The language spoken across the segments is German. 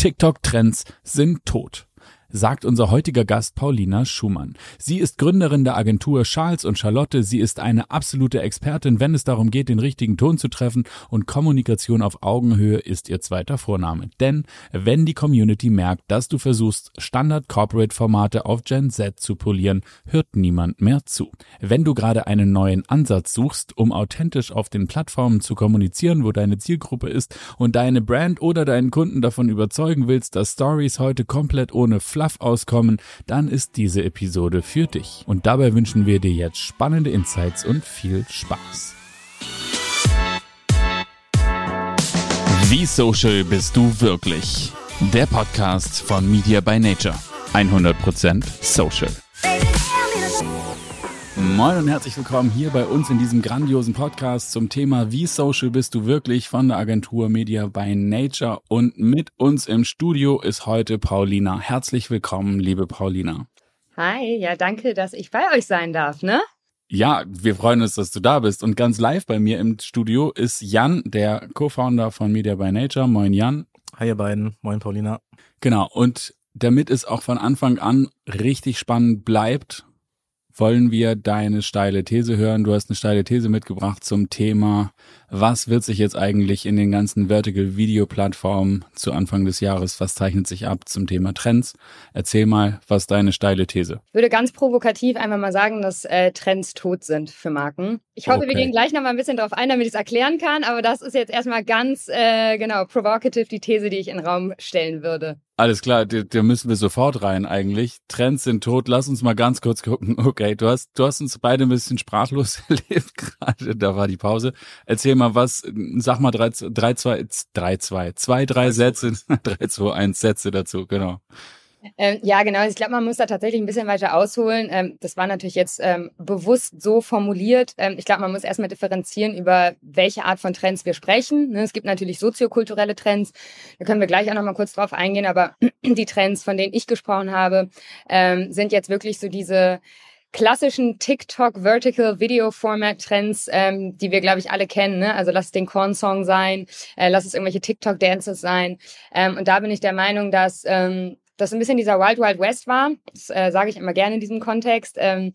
TikTok-Trends sind tot sagt unser heutiger Gast Paulina Schumann. Sie ist Gründerin der Agentur Charles und Charlotte. Sie ist eine absolute Expertin, wenn es darum geht, den richtigen Ton zu treffen und Kommunikation auf Augenhöhe ist ihr zweiter Vorname. Denn wenn die Community merkt, dass du versuchst, Standard Corporate Formate auf Gen Z zu polieren, hört niemand mehr zu. Wenn du gerade einen neuen Ansatz suchst, um authentisch auf den Plattformen zu kommunizieren, wo deine Zielgruppe ist und deine Brand oder deinen Kunden davon überzeugen willst, dass Stories heute komplett ohne Fluff auskommen, dann ist diese Episode für dich. Und dabei wünschen wir dir jetzt spannende Insights und viel Spaß. Wie social bist du wirklich? Der Podcast von Media by Nature. 100% social. Moin und herzlich willkommen hier bei uns in diesem grandiosen Podcast zum Thema Wie social bist du wirklich von der Agentur Media by Nature und mit uns im Studio ist heute Paulina. Herzlich willkommen, liebe Paulina. Hi, ja, danke, dass ich bei euch sein darf, ne? Ja, wir freuen uns, dass du da bist. Und ganz live bei mir im Studio ist Jan, der Co-Founder von Media by Nature. Moin Jan. Hi ihr beiden, moin Paulina. Genau, und damit es auch von Anfang an richtig spannend bleibt wollen wir deine steile These hören. Du hast eine steile These mitgebracht zum Thema, was wird sich jetzt eigentlich in den ganzen Vertical Video Plattformen zu Anfang des Jahres, was zeichnet sich ab zum Thema Trends? Erzähl mal, was deine steile These. Ich würde ganz provokativ einfach mal sagen, dass äh, Trends tot sind für Marken. Ich hoffe, okay. wir gehen gleich noch mal ein bisschen darauf ein, damit ich es erklären kann, aber das ist jetzt erstmal ganz äh, genau provocative die These, die ich in den Raum stellen würde. Alles klar, da müssen wir sofort rein eigentlich. Trends sind tot. Lass uns mal ganz kurz gucken. Okay, du hast, du hast uns beide ein bisschen sprachlos erlebt gerade. Da war die Pause. Erzähl mal was, sag mal drei, drei, zwei, drei, zwei, zwei, drei Sätze, drei, zwei, eins Sätze dazu, genau. Ähm, ja, genau. Ich glaube, man muss da tatsächlich ein bisschen weiter ausholen. Ähm, das war natürlich jetzt ähm, bewusst so formuliert. Ähm, ich glaube, man muss erstmal differenzieren, über welche Art von Trends wir sprechen. Ne, es gibt natürlich soziokulturelle Trends. Da können wir gleich auch noch mal kurz drauf eingehen. Aber die Trends, von denen ich gesprochen habe, ähm, sind jetzt wirklich so diese klassischen TikTok Vertical Video Format Trends, ähm, die wir glaube ich alle kennen. Ne? Also lass es den Corn Song sein, äh, lass es irgendwelche TikTok Dances sein. Ähm, und da bin ich der Meinung, dass ähm, das ein bisschen dieser Wild Wild West war. Das äh, sage ich immer gerne in diesem Kontext, ähm,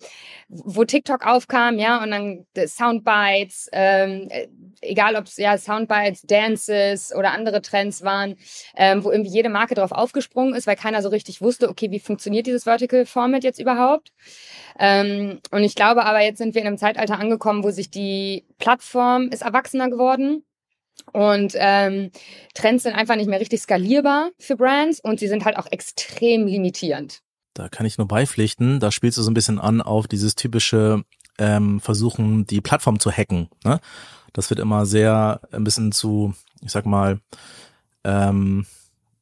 wo TikTok aufkam, ja, und dann Soundbites, ähm, äh, egal ob es ja Soundbites, Dances oder andere Trends waren, ähm, wo irgendwie jede Marke drauf aufgesprungen ist, weil keiner so richtig wusste, okay, wie funktioniert dieses Vertical Format jetzt überhaupt? Ähm, und ich glaube aber, jetzt sind wir in einem Zeitalter angekommen, wo sich die Plattform ist erwachsener geworden und ähm, Trends sind einfach nicht mehr richtig skalierbar für Brands und sie sind halt auch extrem limitierend. Da kann ich nur beipflichten. Da spielst du so ein bisschen an auf dieses typische ähm, Versuchen, die Plattform zu hacken. Ne? Das wird immer sehr ein bisschen zu, ich sag mal, ähm,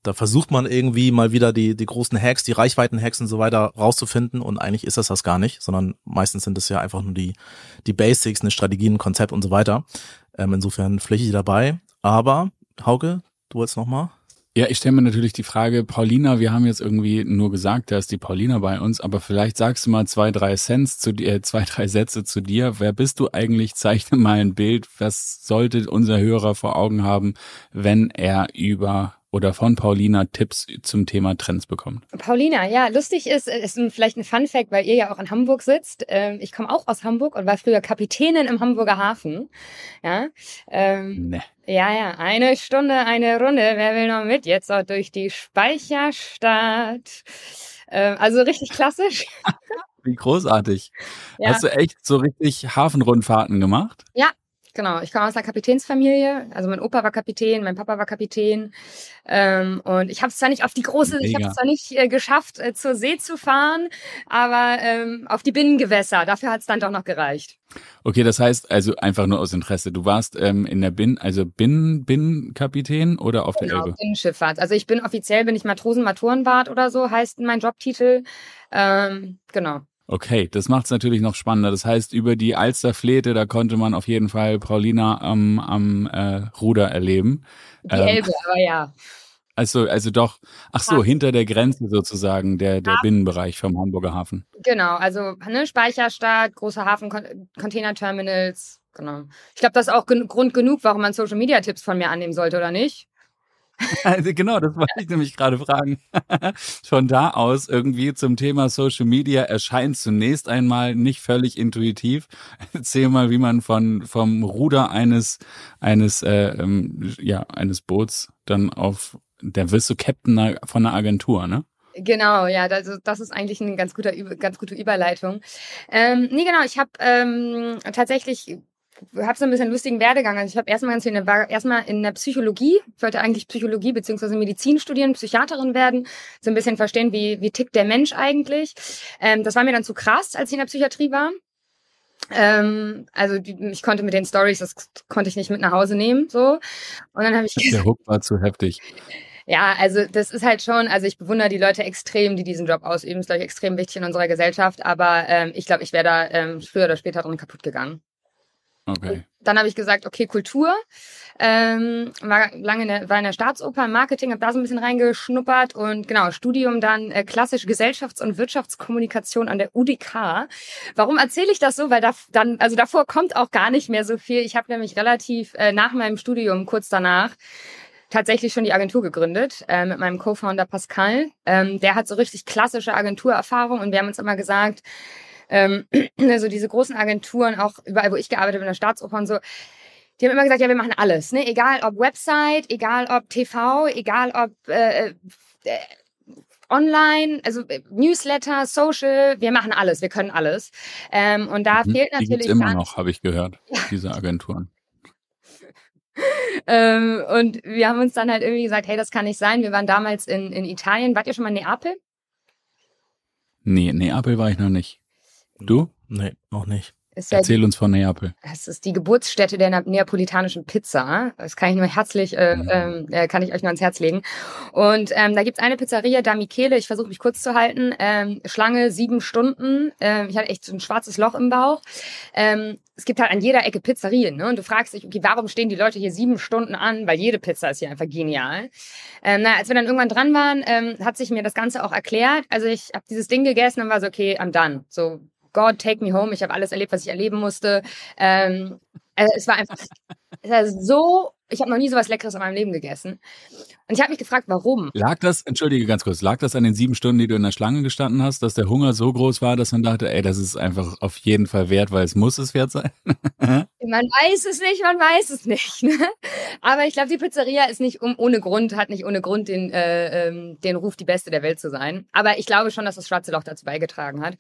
da versucht man irgendwie mal wieder die, die großen Hacks, die Reichweiten-Hacks und so weiter rauszufinden und eigentlich ist das das gar nicht, sondern meistens sind es ja einfach nur die, die Basics, eine Strategie, ein Konzept und so weiter. Ähm, insofern fläche dabei. Aber, Hauke, du wolltest noch mal? Ja, ich stelle mir natürlich die Frage, Paulina, wir haben jetzt irgendwie nur gesagt, da ist die Paulina bei uns, aber vielleicht sagst du mal zwei, drei Cents zu dir, äh, zwei, drei Sätze zu dir. Wer bist du eigentlich? Zeichne mal ein Bild. Was sollte unser Hörer vor Augen haben, wenn er über oder von Paulina Tipps zum Thema Trends bekommt. Paulina, ja, lustig ist, ist vielleicht ein Fun Fact, weil ihr ja auch in Hamburg sitzt. Ähm, ich komme auch aus Hamburg und war früher Kapitänin im Hamburger Hafen. Ja, ähm, nee. ja, ja, eine Stunde, eine Runde. Wer will noch mit? Jetzt auch durch die Speicherstadt. Ähm, also richtig klassisch. Wie großartig. Ja. Hast du echt so richtig Hafenrundfahrten gemacht? Ja, Genau, ich komme aus einer Kapitänsfamilie. Also mein Opa war Kapitän, mein Papa war Kapitän. Ähm, und ich habe es zwar nicht auf die große, Mega. ich habe es zwar nicht äh, geschafft, äh, zur See zu fahren, aber ähm, auf die Binnengewässer. Dafür hat es dann doch noch gereicht. Okay, das heißt also einfach nur aus Interesse. Du warst ähm, in der Bin, also Binnen, Binnenkapitän oder auf genau, der Elbe? Binnenschifffahrt. Also ich bin offiziell bin ich Matrosen Maturenwart oder so heißt mein Jobtitel. Ähm, genau. Okay, das macht es natürlich noch spannender. Das heißt, über die Alsterflete, da konnte man auf jeden Fall Paulina am, am äh, Ruder erleben. Die ähm, Elbe, aber ja. Also, also doch, ach so, hinter der Grenze sozusagen, der, der Binnenbereich vom Hamburger Hafen. Genau, also ne, Speicherstadt, große Hafen, Containerterminals, genau. Ich glaube, das ist auch gen Grund genug, warum man Social Media Tipps von mir annehmen sollte, oder nicht? Also genau, das wollte ich nämlich gerade fragen. Von da aus irgendwie zum Thema Social Media erscheint zunächst einmal nicht völlig intuitiv. Erzähl mal, wie man von vom Ruder eines eines äh, ähm, ja eines Boots dann auf der wirst du Captain von einer Agentur, ne? Genau, ja, das, das ist eigentlich eine ganz, guter, ganz gute Überleitung. Ähm, nee, genau, ich habe ähm, tatsächlich habe so ein bisschen lustigen Werdegang. Also ich habe erstmal ganz viel in der, erstmal in der Psychologie, ich wollte eigentlich Psychologie beziehungsweise Medizin studieren, Psychiaterin werden, so ein bisschen verstehen, wie, wie tickt der Mensch eigentlich. Ähm, das war mir dann zu krass, als ich in der Psychiatrie war. Ähm, also die, ich konnte mit den Stories, das konnte ich nicht mit nach Hause nehmen, so. Und dann habe ich der Hook war zu heftig. Ja, also das ist halt schon, also ich bewundere die Leute extrem, die diesen Job ausüben. Ist, glaube ich, extrem wichtig in unserer Gesellschaft. Aber ähm, ich glaube, ich wäre da ähm, früher oder später drin kaputt gegangen. Okay. Dann habe ich gesagt, okay, Kultur. Ähm, war lange in der, war in der Staatsoper, Marketing, habe da so ein bisschen reingeschnuppert und genau, Studium dann äh, klassisch Gesellschafts- und Wirtschaftskommunikation an der UDK. Warum erzähle ich das so? Weil da dann, also davor kommt auch gar nicht mehr so viel. Ich habe nämlich relativ äh, nach meinem Studium, kurz danach, tatsächlich schon die Agentur gegründet äh, mit meinem Co-Founder Pascal. Ähm, der hat so richtig klassische Agenturerfahrung und wir haben uns immer gesagt, ähm, also diese großen Agenturen, auch überall, wo ich gearbeitet habe, in der Staatsoper und so, die haben immer gesagt, ja, wir machen alles, ne? Egal ob Website, egal ob TV, egal ob äh, äh, online, also äh, Newsletter, Social, wir machen alles, wir können alles. Ähm, und da mhm, fehlt natürlich. Die gibt's immer noch, habe ich gehört, diese Agenturen. ähm, und wir haben uns dann halt irgendwie gesagt, hey, das kann nicht sein. Wir waren damals in, in Italien. Wart ihr schon mal in Neapel? Nee, Neapel war ich noch nicht. Du? Nee, noch nicht. Ja Erzähl die, uns von Neapel. Es ist die Geburtsstätte der neapolitanischen Pizza. Das kann ich nur herzlich, äh, mhm. ähm, äh, kann ich euch nur ans Herz legen. Und ähm, da gibt's eine Pizzeria, da Michele, ich versuche mich kurz zu halten. Ähm, Schlange sieben Stunden. Ähm, ich hatte echt so ein schwarzes Loch im Bauch. Ähm, es gibt halt an jeder Ecke Pizzerien, ne? Und du fragst dich, okay, warum stehen die Leute hier sieben Stunden an? Weil jede Pizza ist hier einfach genial. Ähm, na, als wir dann irgendwann dran waren, ähm, hat sich mir das Ganze auch erklärt. Also ich habe dieses Ding gegessen und war so, okay, I'm done. So, God, take me home. Ich habe alles erlebt, was ich erleben musste. Ähm, also es war einfach es war so, ich habe noch nie so was Leckeres in meinem Leben gegessen. Und ich habe mich gefragt, warum. Lag das, entschuldige ganz kurz, lag das an den sieben Stunden, die du in der Schlange gestanden hast, dass der Hunger so groß war, dass man dachte, ey, das ist einfach auf jeden Fall wert, weil es muss es wert sein? man weiß es nicht, man weiß es nicht. Ne? Aber ich glaube, die Pizzeria ist nicht um, ohne Grund, hat nicht ohne Grund den, äh, ähm, den Ruf, die beste der Welt zu sein. Aber ich glaube schon, dass das Schwarze Loch dazu beigetragen hat.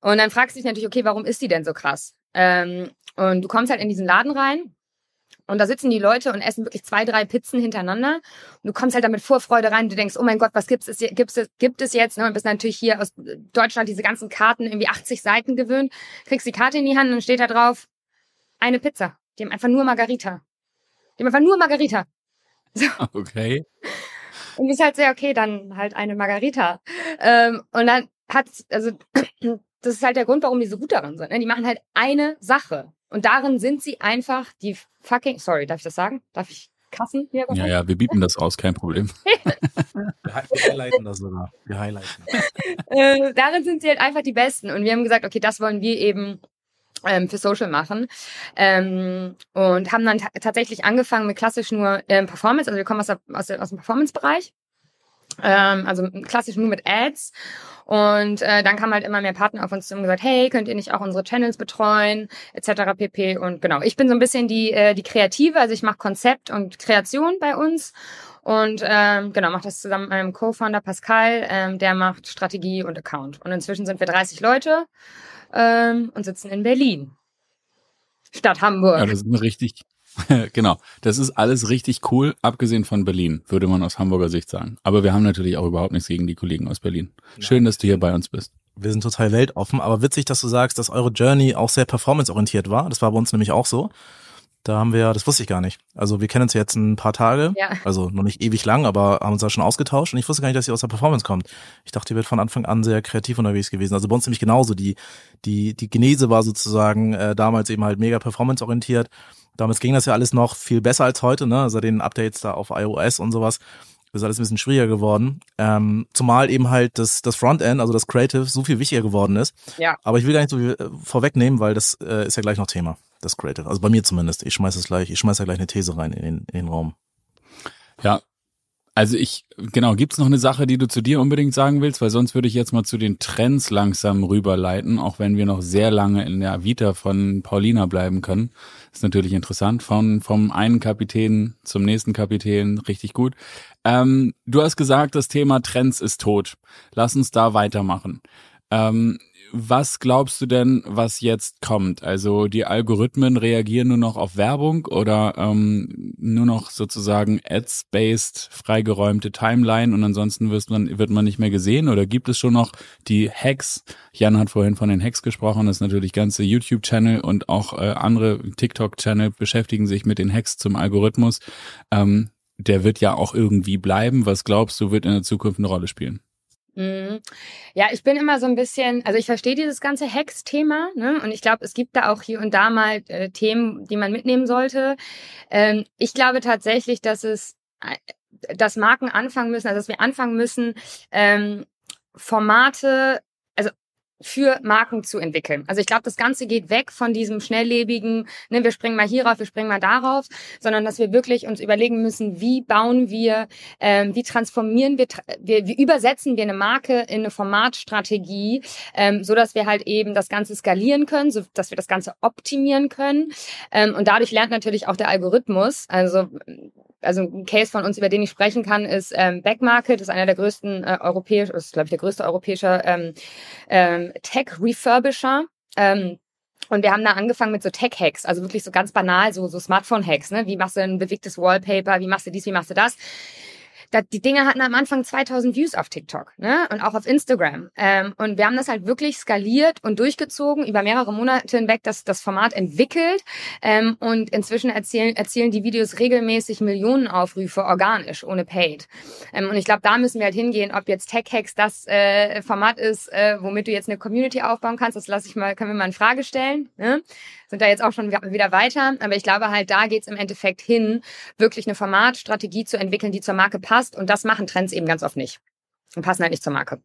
Und dann fragst du dich natürlich, okay, warum ist die denn so krass? Ähm, und du kommst halt in diesen Laden rein und da sitzen die Leute und essen wirklich zwei, drei Pizzen hintereinander. Und du kommst halt damit Vorfreude rein. Du denkst, oh mein Gott, was gibt's es, gibt's es, gibt es jetzt? Ne? Und bist natürlich hier aus Deutschland diese ganzen Karten, irgendwie 80 Seiten gewöhnt. Kriegst die Karte in die Hand und steht da drauf, eine Pizza. Die haben einfach nur Margarita. Die haben einfach nur Margarita. So. Okay. Und ist halt sehr, okay, dann halt eine Margarita. Ähm, und dann hat, also, das ist halt der Grund, warum die so gut daran sind. Ne? Die machen halt eine Sache. Und darin sind sie einfach die fucking, sorry, darf ich das sagen? Darf ich Kassen hier? Ja, ja, wir bieten das aus, kein Problem. wir highlighten das sogar. Wir highlighten. äh, darin sind sie halt einfach die Besten. Und wir haben gesagt, okay, das wollen wir eben ähm, für Social machen ähm, und haben dann tatsächlich angefangen mit klassisch nur ähm, Performance, also wir kommen aus, der, aus, der, aus dem Performance-Bereich, ähm, also klassisch nur mit Ads und äh, dann kamen halt immer mehr Partner auf uns zu und gesagt, hey, könnt ihr nicht auch unsere Channels betreuen, etc. pp. Und genau, ich bin so ein bisschen die, äh, die Kreative, also ich mache Konzept und Kreation bei uns. Und ähm, genau, mache das zusammen mit meinem Co-Founder Pascal, ähm, der macht Strategie und Account. Und inzwischen sind wir 30 Leute ähm, und sitzen in Berlin. Stadt Hamburg. Ja, das ist eine richtig, genau. Das ist alles richtig cool, abgesehen von Berlin, würde man aus Hamburger Sicht sagen. Aber wir haben natürlich auch überhaupt nichts gegen die Kollegen aus Berlin. Schön, dass du hier bei uns bist. Wir sind total weltoffen, aber witzig, dass du sagst, dass eure Journey auch sehr performanceorientiert war. Das war bei uns nämlich auch so. Da haben wir, das wusste ich gar nicht. Also wir kennen uns jetzt ein paar Tage, ja. also noch nicht ewig lang, aber haben uns da schon ausgetauscht und ich wusste gar nicht, dass ihr aus der Performance kommt. Ich dachte, ihr werdet von Anfang an sehr kreativ unterwegs gewesen. Also bei uns nämlich genauso. Die, die, die Genese war sozusagen äh, damals eben halt mega performanceorientiert. Damals ging das ja alles noch viel besser als heute, ne? Also den Updates da auf iOS und sowas ist alles ein bisschen schwieriger geworden. Ähm, zumal eben halt das, das Frontend, also das Creative, so viel wichtiger geworden ist. Ja. Aber ich will gar nicht so viel äh, vorwegnehmen, weil das äh, ist ja gleich noch Thema, das Creative. Also bei mir zumindest. Ich schmeiß es gleich, ich schmeiß da gleich eine These rein in den, in den Raum. Ja, Also ich, genau, gibt's noch eine Sache, die du zu dir unbedingt sagen willst? Weil sonst würde ich jetzt mal zu den Trends langsam rüberleiten, auch wenn wir noch sehr lange in der Vita von Paulina bleiben können. Ist natürlich interessant, von, vom einen Kapitän zum nächsten Kapitän, richtig gut. Ähm, du hast gesagt, das Thema Trends ist tot. Lass uns da weitermachen. Ähm, was glaubst du denn, was jetzt kommt? Also die Algorithmen reagieren nur noch auf Werbung oder ähm, nur noch sozusagen Ads-based freigeräumte Timeline und ansonsten wird man, wird man nicht mehr gesehen? Oder gibt es schon noch die Hacks? Jan hat vorhin von den Hacks gesprochen, das ist natürlich ganze YouTube-Channel und auch äh, andere TikTok-Channel beschäftigen sich mit den Hacks zum Algorithmus. Ähm, der wird ja auch irgendwie bleiben. Was glaubst du, wird in der Zukunft eine Rolle spielen? Mhm. Ja, ich bin immer so ein bisschen, also ich verstehe dieses ganze Hex-Thema, ne? Und ich glaube, es gibt da auch hier und da mal äh, Themen, die man mitnehmen sollte. Ähm, ich glaube tatsächlich, dass es, äh, dass Marken anfangen müssen, also dass wir anfangen müssen, ähm, Formate für Marken zu entwickeln. Also ich glaube, das Ganze geht weg von diesem schnelllebigen, ne, wir springen mal hierauf, wir springen mal darauf, sondern dass wir wirklich uns überlegen müssen, wie bauen wir, ähm, wie transformieren wir, wir, wie übersetzen wir eine Marke in eine Formatstrategie, ähm, so dass wir halt eben das Ganze skalieren können, so dass wir das Ganze optimieren können. Ähm, und dadurch lernt natürlich auch der Algorithmus. Also also ein Case von uns, über den ich sprechen kann, ist ähm, Backmarket, ist einer der größten äh, europäischen, ist glaube ich der größte europäische ähm, ähm, Tech-Refurbisher. Ähm, und wir haben da angefangen mit so Tech-Hacks, also wirklich so ganz banal, so, so Smartphone-Hacks, ne? Wie machst du ein bewegtes Wallpaper, wie machst du dies, wie machst du das? Die Dinge hatten am Anfang 2000 Views auf TikTok ne? und auch auf Instagram. Ähm, und wir haben das halt wirklich skaliert und durchgezogen, über mehrere Monate hinweg das, das Format entwickelt. Ähm, und inzwischen erzielen, erzielen die Videos regelmäßig Millionen Aufrufe organisch, ohne Paid. Ähm, und ich glaube, da müssen wir halt hingehen, ob jetzt Tech Hacks das äh, Format ist, äh, womit du jetzt eine Community aufbauen kannst. Das lasse ich mal, können wir mal in Frage stellen. Ne? Sind da jetzt auch schon wieder weiter. Aber ich glaube halt, da geht's im Endeffekt hin, wirklich eine Formatstrategie zu entwickeln, die zur Marke passt. Und das machen Trends eben ganz oft nicht. Und passen halt nicht zur Marke.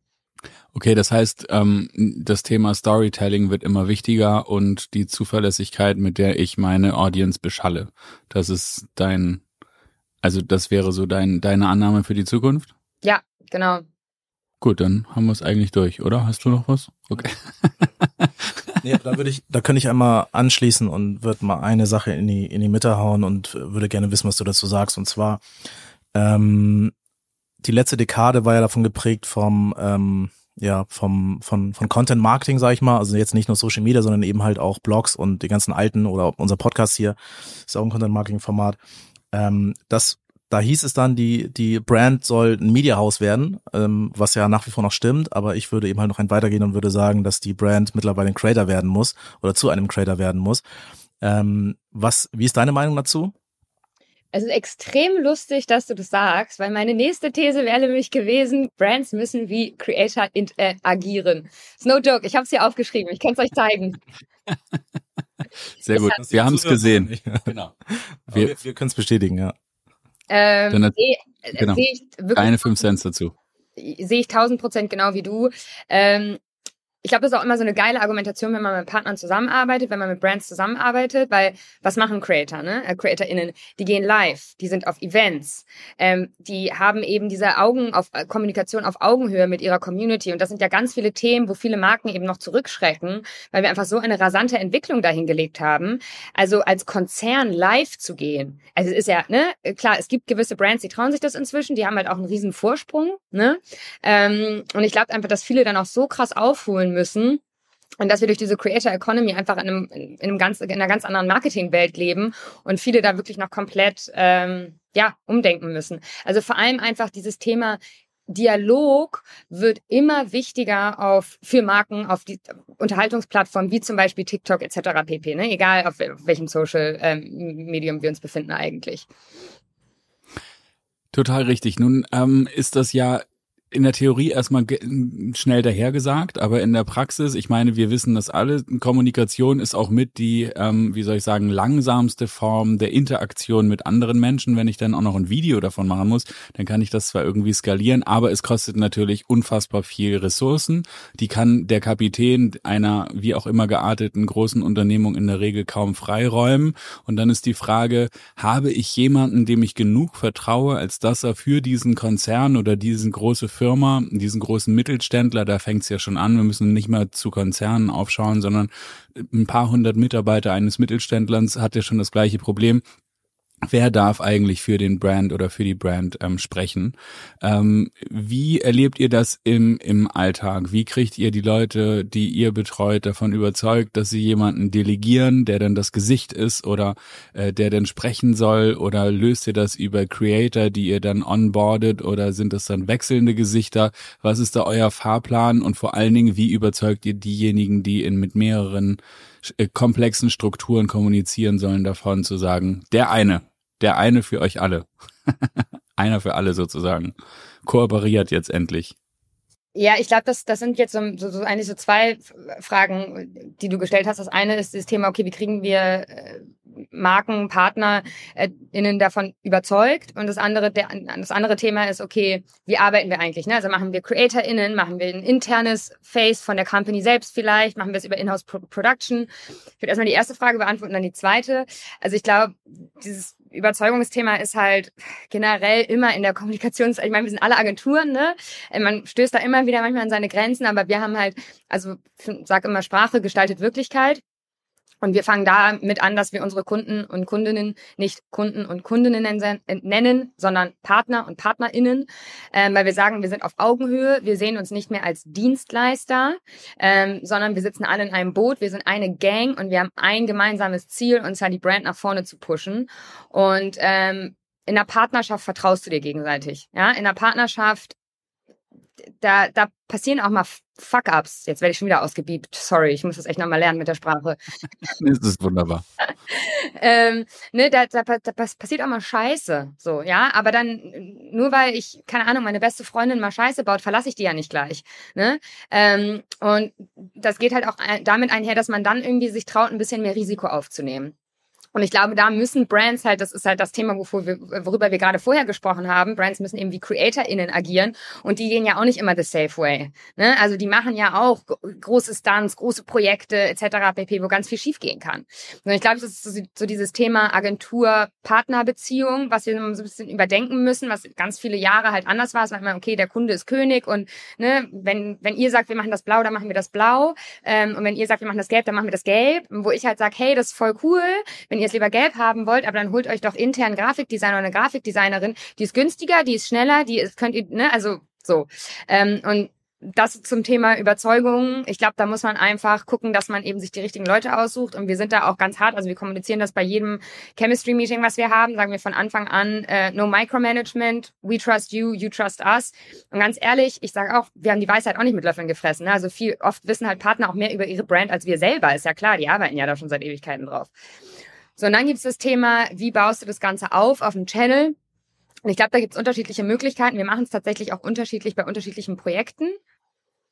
Okay, das heißt, ähm, das Thema Storytelling wird immer wichtiger und die Zuverlässigkeit, mit der ich meine Audience beschalle. Das ist dein, also das wäre so dein, deine Annahme für die Zukunft? Ja, genau. Gut, dann haben wir es eigentlich durch, oder? Hast du noch was? Okay. nee, da würde ich, da könnte ich einmal anschließen und würde mal eine Sache in die, in die Mitte hauen und würde gerne wissen, was du dazu sagst. Und zwar, ähm, die letzte Dekade war ja davon geprägt vom, ähm, ja, vom, von, von Content Marketing, sag ich mal. Also jetzt nicht nur Social Media, sondern eben halt auch Blogs und die ganzen alten oder unser Podcast hier ist auch ein Content Marketing Format. Ähm, das da hieß es dann, die, die Brand soll ein Mediahaus werden, ähm, was ja nach wie vor noch stimmt, aber ich würde eben halt noch ein weitergehen und würde sagen, dass die Brand mittlerweile ein Creator werden muss oder zu einem Creator werden muss. Ähm, was, wie ist deine Meinung dazu? Es ist extrem lustig, dass du das sagst, weil meine nächste These wäre nämlich gewesen, Brands müssen wie Creator äh, agieren. Ist no joke, ich habe es hier aufgeschrieben, ich kann es euch zeigen. Sehr gut, wir haben es gesehen. Genau. Wir, wir, wir können es bestätigen, ja. Ähm, sehe genau. seh ich wirklich Keine fünf Cent dazu. Sehe ich tausend Prozent genau wie du. Ähm, ich glaube, das ist auch immer so eine geile Argumentation, wenn man mit Partnern zusammenarbeitet, wenn man mit Brands zusammenarbeitet, weil was machen Creator, ne? Äh, CreatorInnen, die gehen live, die sind auf Events, ähm, die haben eben diese Augen auf äh, Kommunikation auf Augenhöhe mit ihrer Community und das sind ja ganz viele Themen, wo viele Marken eben noch zurückschrecken, weil wir einfach so eine rasante Entwicklung dahingelegt haben. Also als Konzern live zu gehen, also es ist ja, ne, klar, es gibt gewisse Brands, die trauen sich das inzwischen, die haben halt auch einen riesen Vorsprung, ne? Ähm, und ich glaube einfach, dass viele dann auch so krass aufholen entwickeln müssen. Und dass wir durch diese Creator Economy einfach in, einem, in, einem ganz, in einer ganz anderen Marketingwelt leben und viele da wirklich noch komplett ähm, ja, umdenken müssen. Also vor allem einfach dieses Thema Dialog wird immer wichtiger auf für Marken auf die Unterhaltungsplattformen wie zum Beispiel TikTok etc. pp. Ne? Egal auf, auf welchem Social ähm, Medium wir uns befinden eigentlich. Total richtig. Nun ähm, ist das ja in der Theorie erstmal schnell dahergesagt, aber in der Praxis, ich meine, wir wissen das alle, Kommunikation ist auch mit die, ähm, wie soll ich sagen, langsamste Form der Interaktion mit anderen Menschen. Wenn ich dann auch noch ein Video davon machen muss, dann kann ich das zwar irgendwie skalieren, aber es kostet natürlich unfassbar viel Ressourcen. Die kann der Kapitän einer wie auch immer gearteten großen Unternehmung in der Regel kaum freiräumen. Und dann ist die Frage, habe ich jemanden, dem ich genug vertraue, als dass er für diesen Konzern oder diesen große Firma, diesen großen Mittelständler, da fängt es ja schon an, wir müssen nicht mal zu Konzernen aufschauen, sondern ein paar hundert Mitarbeiter eines Mittelständlers hat ja schon das gleiche Problem wer darf eigentlich für den Brand oder für die Brand ähm, sprechen. Ähm, wie erlebt ihr das im, im Alltag? Wie kriegt ihr die Leute, die ihr betreut, davon überzeugt, dass sie jemanden delegieren, der dann das Gesicht ist oder äh, der dann sprechen soll? Oder löst ihr das über Creator, die ihr dann onboardet oder sind das dann wechselnde Gesichter? Was ist da euer Fahrplan? Und vor allen Dingen, wie überzeugt ihr diejenigen, die in mit mehreren komplexen Strukturen kommunizieren sollen, davon zu sagen, der eine, der eine für euch alle. Einer für alle sozusagen. Kooperiert jetzt endlich. Ja, ich glaube, das, das sind jetzt so, so, so eigentlich so zwei Fragen, die du gestellt hast. Das eine ist das Thema, okay, wie kriegen wir äh, Marken, Partner äh, innen davon überzeugt? Und das andere, der, das andere Thema ist, okay, wie arbeiten wir eigentlich? Ne? Also machen wir CreatorInnen, machen wir ein internes Face von der Company selbst vielleicht, machen wir es über Inhouse Production? Ich würde erstmal die erste Frage beantworten, dann die zweite. Also ich glaube, dieses Überzeugungsthema ist halt generell immer in der Kommunikation. Ich meine, wir sind alle Agenturen, ne? Man stößt da immer wieder manchmal an seine Grenzen, aber wir haben halt, also sag immer, Sprache gestaltet Wirklichkeit. Und wir fangen damit an, dass wir unsere Kunden und Kundinnen nicht Kunden und Kundinnen nennen, sondern Partner und Partnerinnen, ähm, weil wir sagen, wir sind auf Augenhöhe, wir sehen uns nicht mehr als Dienstleister, ähm, sondern wir sitzen alle in einem Boot, wir sind eine Gang und wir haben ein gemeinsames Ziel, und zwar die Brand nach vorne zu pushen. Und ähm, in der Partnerschaft vertraust du dir gegenseitig. Ja, in der Partnerschaft da, da passieren auch mal Fuck-ups. Jetzt werde ich schon wieder ausgebiebt. Sorry, ich muss das echt nochmal lernen mit der Sprache. das ist wunderbar. ähm, ne, da, da, da passiert auch mal Scheiße. So, ja. Aber dann, nur weil ich, keine Ahnung, meine beste Freundin mal Scheiße baut, verlasse ich die ja nicht gleich. Ne? Ähm, und das geht halt auch damit einher, dass man dann irgendwie sich traut, ein bisschen mehr Risiko aufzunehmen. Und ich glaube, da müssen Brands halt, das ist halt das Thema, wir, worüber wir gerade vorher gesprochen haben, Brands müssen eben wie CreatorInnen agieren und die gehen ja auch nicht immer the safe way. Ne? Also die machen ja auch große Stunts, große Projekte etc. pp, wo ganz viel schiefgehen kann. Und ich glaube, das ist so, dieses Thema Agentur-Partner-Beziehung, was wir so ein bisschen überdenken müssen, was ganz viele Jahre halt anders war. Es war immer, okay, der Kunde ist König und ne, wenn, wenn ihr sagt, wir machen das blau, dann machen wir das blau. Ähm, und wenn ihr sagt, wir machen das gelb, dann machen wir das gelb. Wo ich halt sage, hey, das ist voll cool, wenn ihr es lieber gelb haben wollt, aber dann holt euch doch intern Grafikdesigner oder eine Grafikdesignerin, die ist günstiger, die ist schneller, die ist, könnt ihr, ne, also so. Ähm, und das zum Thema Überzeugung. Ich glaube, da muss man einfach gucken, dass man eben sich die richtigen Leute aussucht. Und wir sind da auch ganz hart. Also wir kommunizieren das bei jedem Chemistry-Meeting, was wir haben. Sagen wir von Anfang an, äh, no micromanagement, we trust you, you trust us. Und ganz ehrlich, ich sage auch, wir haben die Weisheit auch nicht mit Löffeln gefressen. Ne? Also viel, oft wissen halt Partner auch mehr über ihre Brand als wir selber. Ist ja klar, die arbeiten ja da schon seit Ewigkeiten drauf. So, und dann gibt es das Thema, wie baust du das Ganze auf auf dem Channel? Und ich glaube, da gibt es unterschiedliche Möglichkeiten. Wir machen es tatsächlich auch unterschiedlich bei unterschiedlichen Projekten.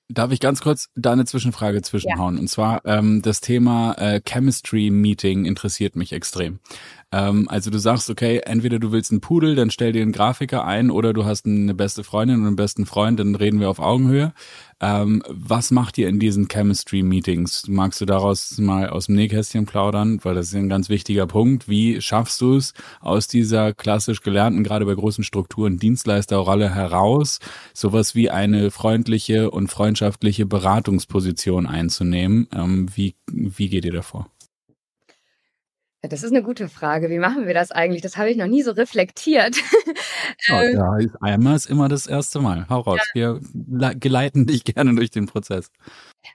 Darf ich ganz kurz da eine Zwischenfrage zwischenhauen? Ja. Und zwar ähm, das Thema äh, Chemistry Meeting interessiert mich extrem. Ähm, also du sagst, okay, entweder du willst einen Pudel, dann stell dir einen Grafiker ein, oder du hast eine beste Freundin und einen besten Freund, dann reden wir auf Augenhöhe. Ähm, was macht ihr in diesen Chemistry-Meetings? Magst du daraus mal aus dem Nähkästchen plaudern? Weil das ist ein ganz wichtiger Punkt. Wie schaffst du es aus dieser klassisch gelernten, gerade bei großen Strukturen, Dienstleisterrolle heraus, sowas wie eine freundliche und freundschaftliche Beratungsposition einzunehmen? Ähm, wie, wie geht ihr davor? Das ist eine gute Frage. Wie machen wir das eigentlich? Das habe ich noch nie so reflektiert. Ja, ähm, ja, einmal ist immer das erste Mal. Hau raus. Ja. Wir geleiten dich gerne durch den Prozess.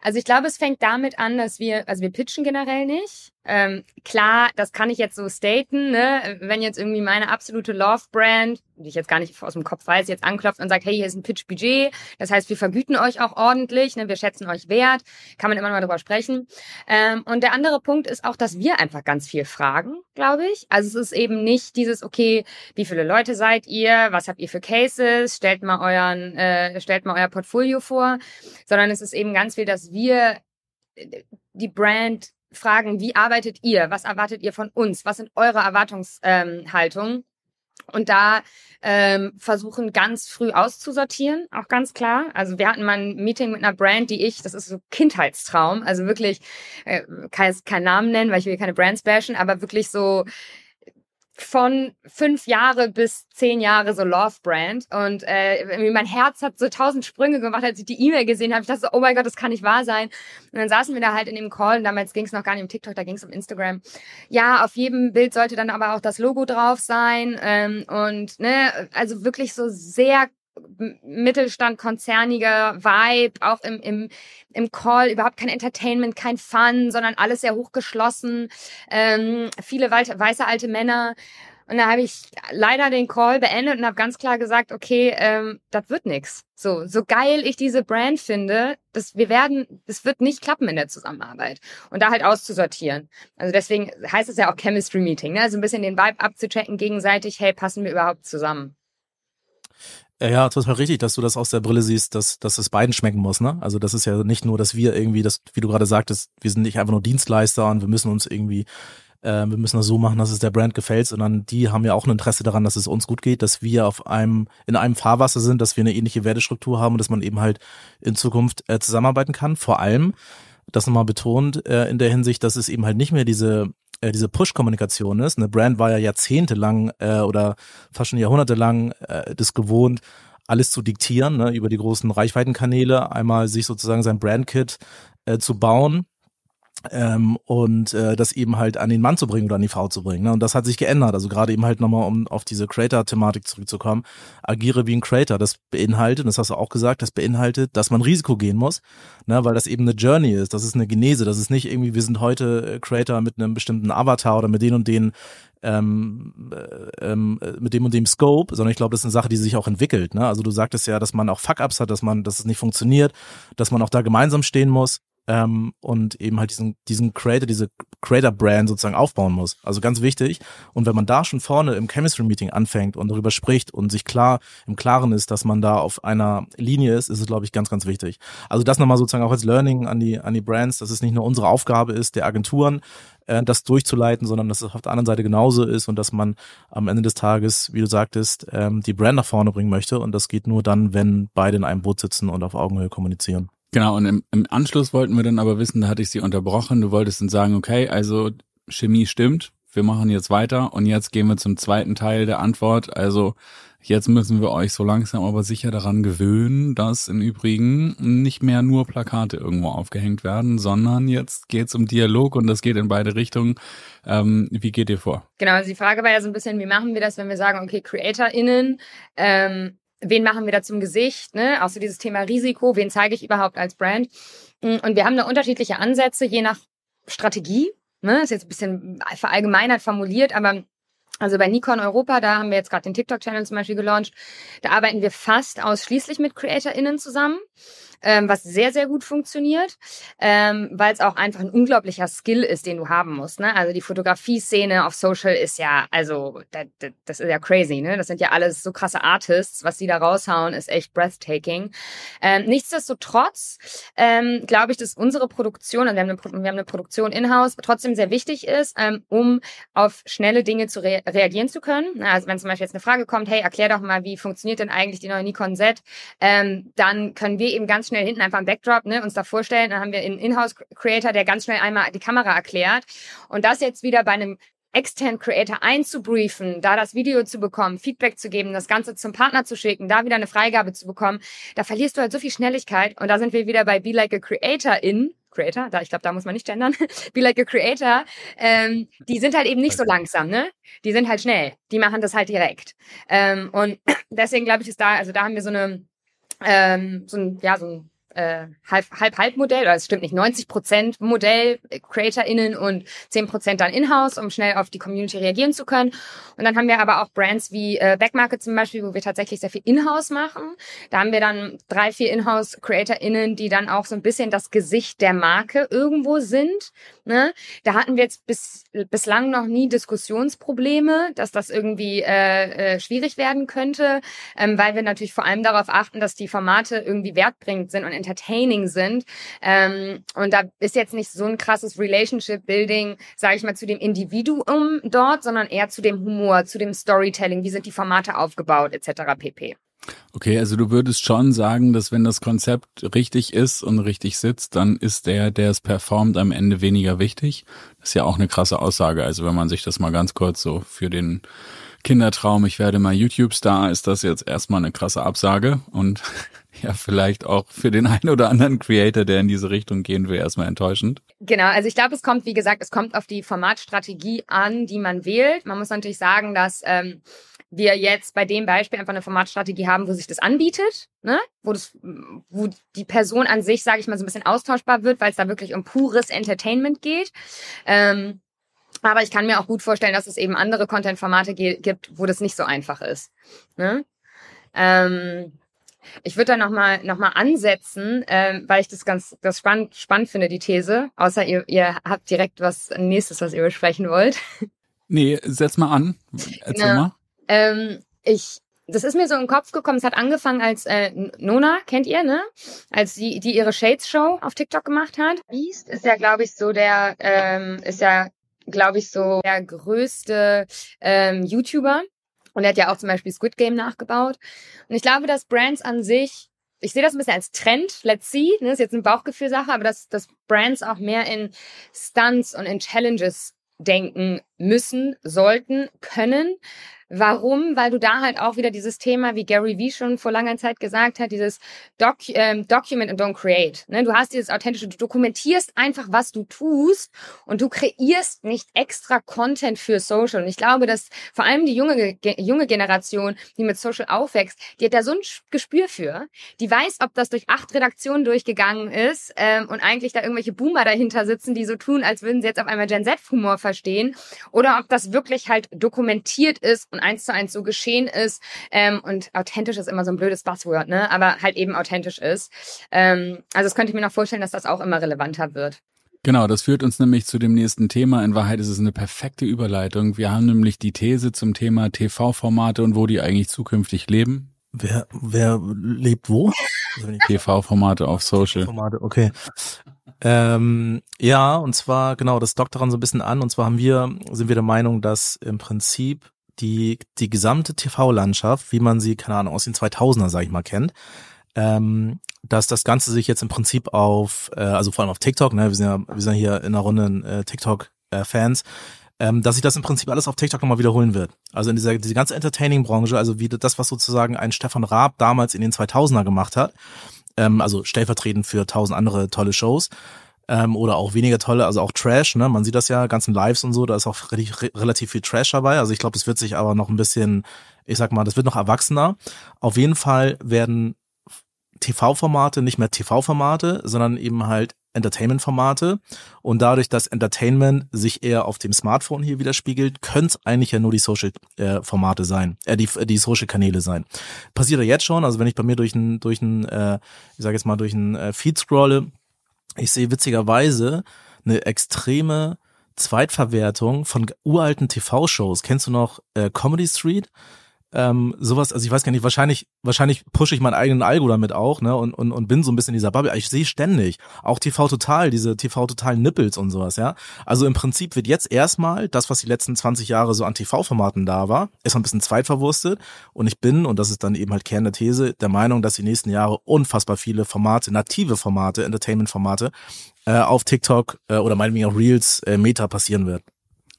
Also ich glaube, es fängt damit an, dass wir, also wir pitchen generell nicht. Ähm, klar, das kann ich jetzt so staten, ne? wenn jetzt irgendwie meine absolute Love-Brand, die ich jetzt gar nicht aus dem Kopf weiß, jetzt anklopft und sagt, hey, hier ist ein Pitch-Budget, das heißt, wir vergüten euch auch ordentlich, ne? wir schätzen euch wert, kann man immer noch mal drüber sprechen. Ähm, und der andere Punkt ist auch, dass wir einfach ganz viel fragen, glaube ich. Also es ist eben nicht dieses, okay, wie viele Leute seid ihr, was habt ihr für Cases, stellt mal euren, äh, stellt mal euer Portfolio vor, sondern es ist eben ganz viel, dass wir äh, die Brand fragen, wie arbeitet ihr? Was erwartet ihr von uns? Was sind eure Erwartungshaltungen? Und da ähm, versuchen ganz früh auszusortieren, auch ganz klar. Also wir hatten mal ein Meeting mit einer Brand, die ich, das ist so Kindheitstraum, also wirklich, äh, kann jetzt keinen Namen nennen, weil ich will keine Brands bashen, aber wirklich so von fünf Jahre bis zehn Jahre so Love Brand und äh, mein Herz hat so tausend Sprünge gemacht, als ich die E-Mail gesehen habe. Ich dachte so, oh mein Gott, das kann nicht wahr sein. Und dann saßen wir da halt in dem Call und damals ging es noch gar nicht um TikTok, da ging es um Instagram. Ja, auf jedem Bild sollte dann aber auch das Logo drauf sein ähm, und ne, also wirklich so sehr Mittelstand, konzerniger Vibe, auch im, im, im Call, überhaupt kein Entertainment, kein Fun, sondern alles sehr hochgeschlossen, ähm, viele weiße alte Männer. Und da habe ich leider den Call beendet und habe ganz klar gesagt, okay, ähm, das wird nix. So, so geil ich diese Brand finde, das, wir werden, das wird nicht klappen in der Zusammenarbeit. Und da halt auszusortieren. Also deswegen heißt es ja auch Chemistry Meeting, ne? Also ein bisschen den Vibe abzuchecken gegenseitig, hey, passen wir überhaupt zusammen? Ja, total richtig, dass du das aus der Brille siehst, dass, dass es beiden schmecken muss, ne? Also das ist ja nicht nur, dass wir irgendwie, das, wie du gerade sagtest, wir sind nicht einfach nur Dienstleister und wir müssen uns irgendwie, äh, wir müssen das so machen, dass es der Brand gefällt, sondern die haben ja auch ein Interesse daran, dass es uns gut geht, dass wir auf einem, in einem Fahrwasser sind, dass wir eine ähnliche Wertestruktur haben und dass man eben halt in Zukunft äh, zusammenarbeiten kann. Vor allem, das nochmal betont, äh, in der Hinsicht, dass es eben halt nicht mehr diese äh, diese Push-Kommunikation ist. Eine Brand war ja jahrzehntelang äh, oder fast schon jahrhundertelang äh, das gewohnt, alles zu diktieren, ne, über die großen Reichweitenkanäle, einmal sich sozusagen sein Brandkit äh, zu bauen ähm, und äh, das eben halt an den Mann zu bringen oder an die Frau zu bringen. Ne? Und das hat sich geändert. Also gerade eben halt nochmal, um auf diese Creator-Thematik zurückzukommen, agiere wie ein Creator. Das beinhaltet, das hast du auch gesagt, das beinhaltet, dass man Risiko gehen muss, ne? weil das eben eine Journey ist, das ist eine Genese, das ist nicht irgendwie, wir sind heute äh, Creator mit einem bestimmten Avatar oder mit den und den ähm, äh, ähm, mit dem und dem Scope, sondern ich glaube, das ist eine Sache, die sich auch entwickelt. Ne? Also du sagtest ja, dass man auch Fuck-ups hat, dass man, dass es nicht funktioniert, dass man auch da gemeinsam stehen muss ähm, und eben halt diesen, diesen Creator, diese Creator-Brand sozusagen aufbauen muss. Also ganz wichtig. Und wenn man da schon vorne im Chemistry-Meeting anfängt und darüber spricht und sich klar im Klaren ist, dass man da auf einer Linie ist, ist es, glaube ich, ganz, ganz wichtig. Also das nochmal sozusagen auch als Learning an die, an die Brands, dass es nicht nur unsere Aufgabe ist, der Agenturen, äh, das durchzuleiten, sondern dass es auf der anderen Seite genauso ist und dass man am Ende des Tages, wie du sagtest, ähm, die Brand nach vorne bringen möchte. Und das geht nur dann, wenn beide in einem Boot sitzen und auf Augenhöhe kommunizieren. Genau, und im, im Anschluss wollten wir dann aber wissen, da hatte ich sie unterbrochen, du wolltest dann sagen, okay, also Chemie stimmt, wir machen jetzt weiter und jetzt gehen wir zum zweiten Teil der Antwort. Also jetzt müssen wir euch so langsam aber sicher daran gewöhnen, dass im Übrigen nicht mehr nur Plakate irgendwo aufgehängt werden, sondern jetzt geht's um Dialog und das geht in beide Richtungen. Ähm, wie geht ihr vor? Genau, also die Frage war ja so ein bisschen, wie machen wir das, wenn wir sagen, okay, CreatorInnen ähm, wen machen wir da zum Gesicht, ne? Auch so dieses Thema Risiko, wen zeige ich überhaupt als Brand? Mm, und wir haben da unterschiedliche Ansätze, je nach Strategie. Ne? Ist jetzt ein bisschen verallgemeinert formuliert, aber also bei Nikon Europa, da haben wir jetzt gerade den TikTok-Channel zum Beispiel gelauncht. Da arbeiten wir fast ausschließlich mit CreatorInnen zusammen ähm, was sehr, sehr gut funktioniert, ähm, weil es auch einfach ein unglaublicher Skill ist, den du haben musst. Ne? Also die Fotografie-Szene auf Social ist ja, also das, das ist ja crazy. Ne? Das sind ja alles so krasse Artists, was die da raushauen, ist echt breathtaking. Ähm, nichtsdestotrotz ähm, glaube ich, dass unsere Produktion, und wir haben eine, wir haben eine Produktion in-house, trotzdem sehr wichtig ist, ähm, um auf schnelle Dinge zu re reagieren zu können. Also wenn zum Beispiel jetzt eine Frage kommt, hey, erklär doch mal, wie funktioniert denn eigentlich die neue Nikon Z, ähm, dann können wir eben ganz schnell hinten einfach ein Backdrop, ne, uns da vorstellen. Dann haben wir einen Inhouse-Creator, der ganz schnell einmal die Kamera erklärt. Und das jetzt wieder bei einem externen Creator einzubriefen, da das Video zu bekommen, Feedback zu geben, das Ganze zum Partner zu schicken, da wieder eine Freigabe zu bekommen, da verlierst du halt so viel Schnelligkeit. Und da sind wir wieder bei Be Like a Creator in, Creator, da ich glaube, da muss man nicht gendern, Be Like a Creator, ähm, die sind halt eben nicht so langsam, ne? Die sind halt schnell, die machen das halt direkt. Ähm, und deswegen glaube ich, ist da, also da haben wir so eine ähm, so ein, ja, so ein äh, Halb-Halb-Modell, oder es stimmt nicht, 90 Prozent Modell, äh, CreatorInnen und 10 Prozent dann In-house, um schnell auf die Community reagieren zu können. Und dann haben wir aber auch Brands wie äh, Backmarket zum Beispiel, wo wir tatsächlich sehr viel In-house machen. Da haben wir dann drei, vier In-house-CreatorInnen, die dann auch so ein bisschen das Gesicht der Marke irgendwo sind. Ne? Da hatten wir jetzt bis, bislang noch nie Diskussionsprobleme, dass das irgendwie äh, äh, schwierig werden könnte, ähm, weil wir natürlich vor allem darauf achten, dass die Formate irgendwie wertbringend sind und entertaining sind. Ähm, und da ist jetzt nicht so ein krasses Relationship-Building, sage ich mal, zu dem Individuum dort, sondern eher zu dem Humor, zu dem Storytelling, wie sind die Formate aufgebaut, etc. pp. Okay, also du würdest schon sagen, dass wenn das Konzept richtig ist und richtig sitzt, dann ist der, der es performt, am Ende weniger wichtig. Das ist ja auch eine krasse Aussage. Also wenn man sich das mal ganz kurz so für den Kindertraum, ich werde mal YouTube-Star, ist das jetzt erstmal eine krasse Absage und ja, vielleicht auch für den einen oder anderen Creator, der in diese Richtung gehen will, erstmal enttäuschend. Genau, also ich glaube, es kommt, wie gesagt, es kommt auf die Formatstrategie an, die man wählt. Man muss natürlich sagen, dass ähm, wir jetzt bei dem Beispiel einfach eine Formatstrategie haben, wo sich das anbietet, ne? wo, das, wo die Person an sich, sage ich mal, so ein bisschen austauschbar wird, weil es da wirklich um pures Entertainment geht. Ähm, aber ich kann mir auch gut vorstellen, dass es eben andere Content-Formate gibt, wo das nicht so einfach ist. Ne? Ähm, ich würde da nochmal noch mal ansetzen, ähm, weil ich das ganz das spannend, spannend finde, die These. Außer ihr, ihr habt direkt was nächstes, was ihr besprechen wollt. Nee, setz mal an. Erzähl ja. mal. Ähm, ich, das ist mir so im Kopf gekommen. Es hat angefangen als äh, Nona, kennt ihr, ne? Als die, die ihre Shades Show auf TikTok gemacht hat. Beast ist ja, glaube ich, so der, ähm, ist ja, glaube ich, so der größte ähm, YouTuber. Und er hat ja auch zum Beispiel Squid Game nachgebaut. Und ich glaube, dass Brands an sich ich sehe das ein bisschen als Trend, let's see, ne, ist jetzt eine Bauchgefühlsache, aber dass, dass Brands auch mehr in Stunts und in Challenges denken müssen, sollten, können, Warum? Weil du da halt auch wieder dieses Thema, wie Gary Vee schon vor langer Zeit gesagt hat, dieses Doc, ähm, Document and don't create. Ne? Du hast dieses authentische, du dokumentierst einfach, was du tust und du kreierst nicht extra Content für Social. Und ich glaube, dass vor allem die junge, junge Generation, die mit Social aufwächst, die hat da so ein Gespür für. Die weiß, ob das durch acht Redaktionen durchgegangen ist ähm, und eigentlich da irgendwelche Boomer dahinter sitzen, die so tun, als würden sie jetzt auf einmal Gen Z-Humor verstehen. Oder ob das wirklich halt dokumentiert ist und eins zu eins so geschehen ist. Ähm, und authentisch ist immer so ein blödes Buzzword, ne? Aber halt eben authentisch ist. Ähm, also das könnte ich mir noch vorstellen, dass das auch immer relevanter wird. Genau, das führt uns nämlich zu dem nächsten Thema. In Wahrheit ist es eine perfekte Überleitung. Wir haben nämlich die These zum Thema TV-Formate und wo die eigentlich zukünftig leben. Wer, wer lebt wo? TV-Formate auf Social. TV-Formate, okay. Ähm, ja, und zwar, genau, das dockt daran so ein bisschen an. Und zwar haben wir, sind wir der Meinung, dass im Prinzip die, die gesamte TV-Landschaft, wie man sie, keine Ahnung, aus den 2000er, sag ich mal, kennt, ähm, dass das Ganze sich jetzt im Prinzip auf, äh, also vor allem auf TikTok, ne, wir sind ja, wir sind ja hier in der Runde äh, TikTok-Fans, äh, ähm, dass sich das im Prinzip alles auf TikTok nochmal wiederholen wird. Also in dieser diese ganze Entertaining-Branche, also wie das, was sozusagen ein Stefan Raab damals in den 2000er gemacht hat, ähm, also stellvertretend für tausend andere tolle Shows, ähm, oder auch weniger tolle, also auch Trash, ne? Man sieht das ja, ganzen Lives und so, da ist auch relativ, relativ viel Trash dabei. Also ich glaube, es wird sich aber noch ein bisschen, ich sag mal, das wird noch erwachsener. Auf jeden Fall werden TV-Formate nicht mehr TV-Formate, sondern eben halt Entertainment-Formate. Und dadurch, dass Entertainment sich eher auf dem Smartphone hier widerspiegelt, können es eigentlich ja nur die Social-Formate äh, sein, äh, die, die Social-Kanäle sein. Passiert ja jetzt schon, also wenn ich bei mir durch ein, durch ein, äh, ich sage jetzt mal, durch ein äh, Feed scrolle, ich sehe witzigerweise eine extreme Zweitverwertung von uralten TV-Shows. Kennst du noch äh, Comedy Street? Ähm, sowas, also ich weiß gar nicht, wahrscheinlich, wahrscheinlich pushe ich meinen eigenen Algo damit auch, ne, und, und, und bin so ein bisschen in dieser Bubble. Ich sehe ständig, auch TV Total, diese TV Total Nippels und sowas, ja. Also im Prinzip wird jetzt erstmal das, was die letzten 20 Jahre so an TV-Formaten da war, ist ein bisschen zweitverwurstet. Und ich bin, und das ist dann eben halt Kern der These, der Meinung, dass die nächsten Jahre unfassbar viele Formate, native Formate, Entertainment-Formate, äh, auf TikTok äh, oder meinetwegen auch Reels äh, Meta passieren wird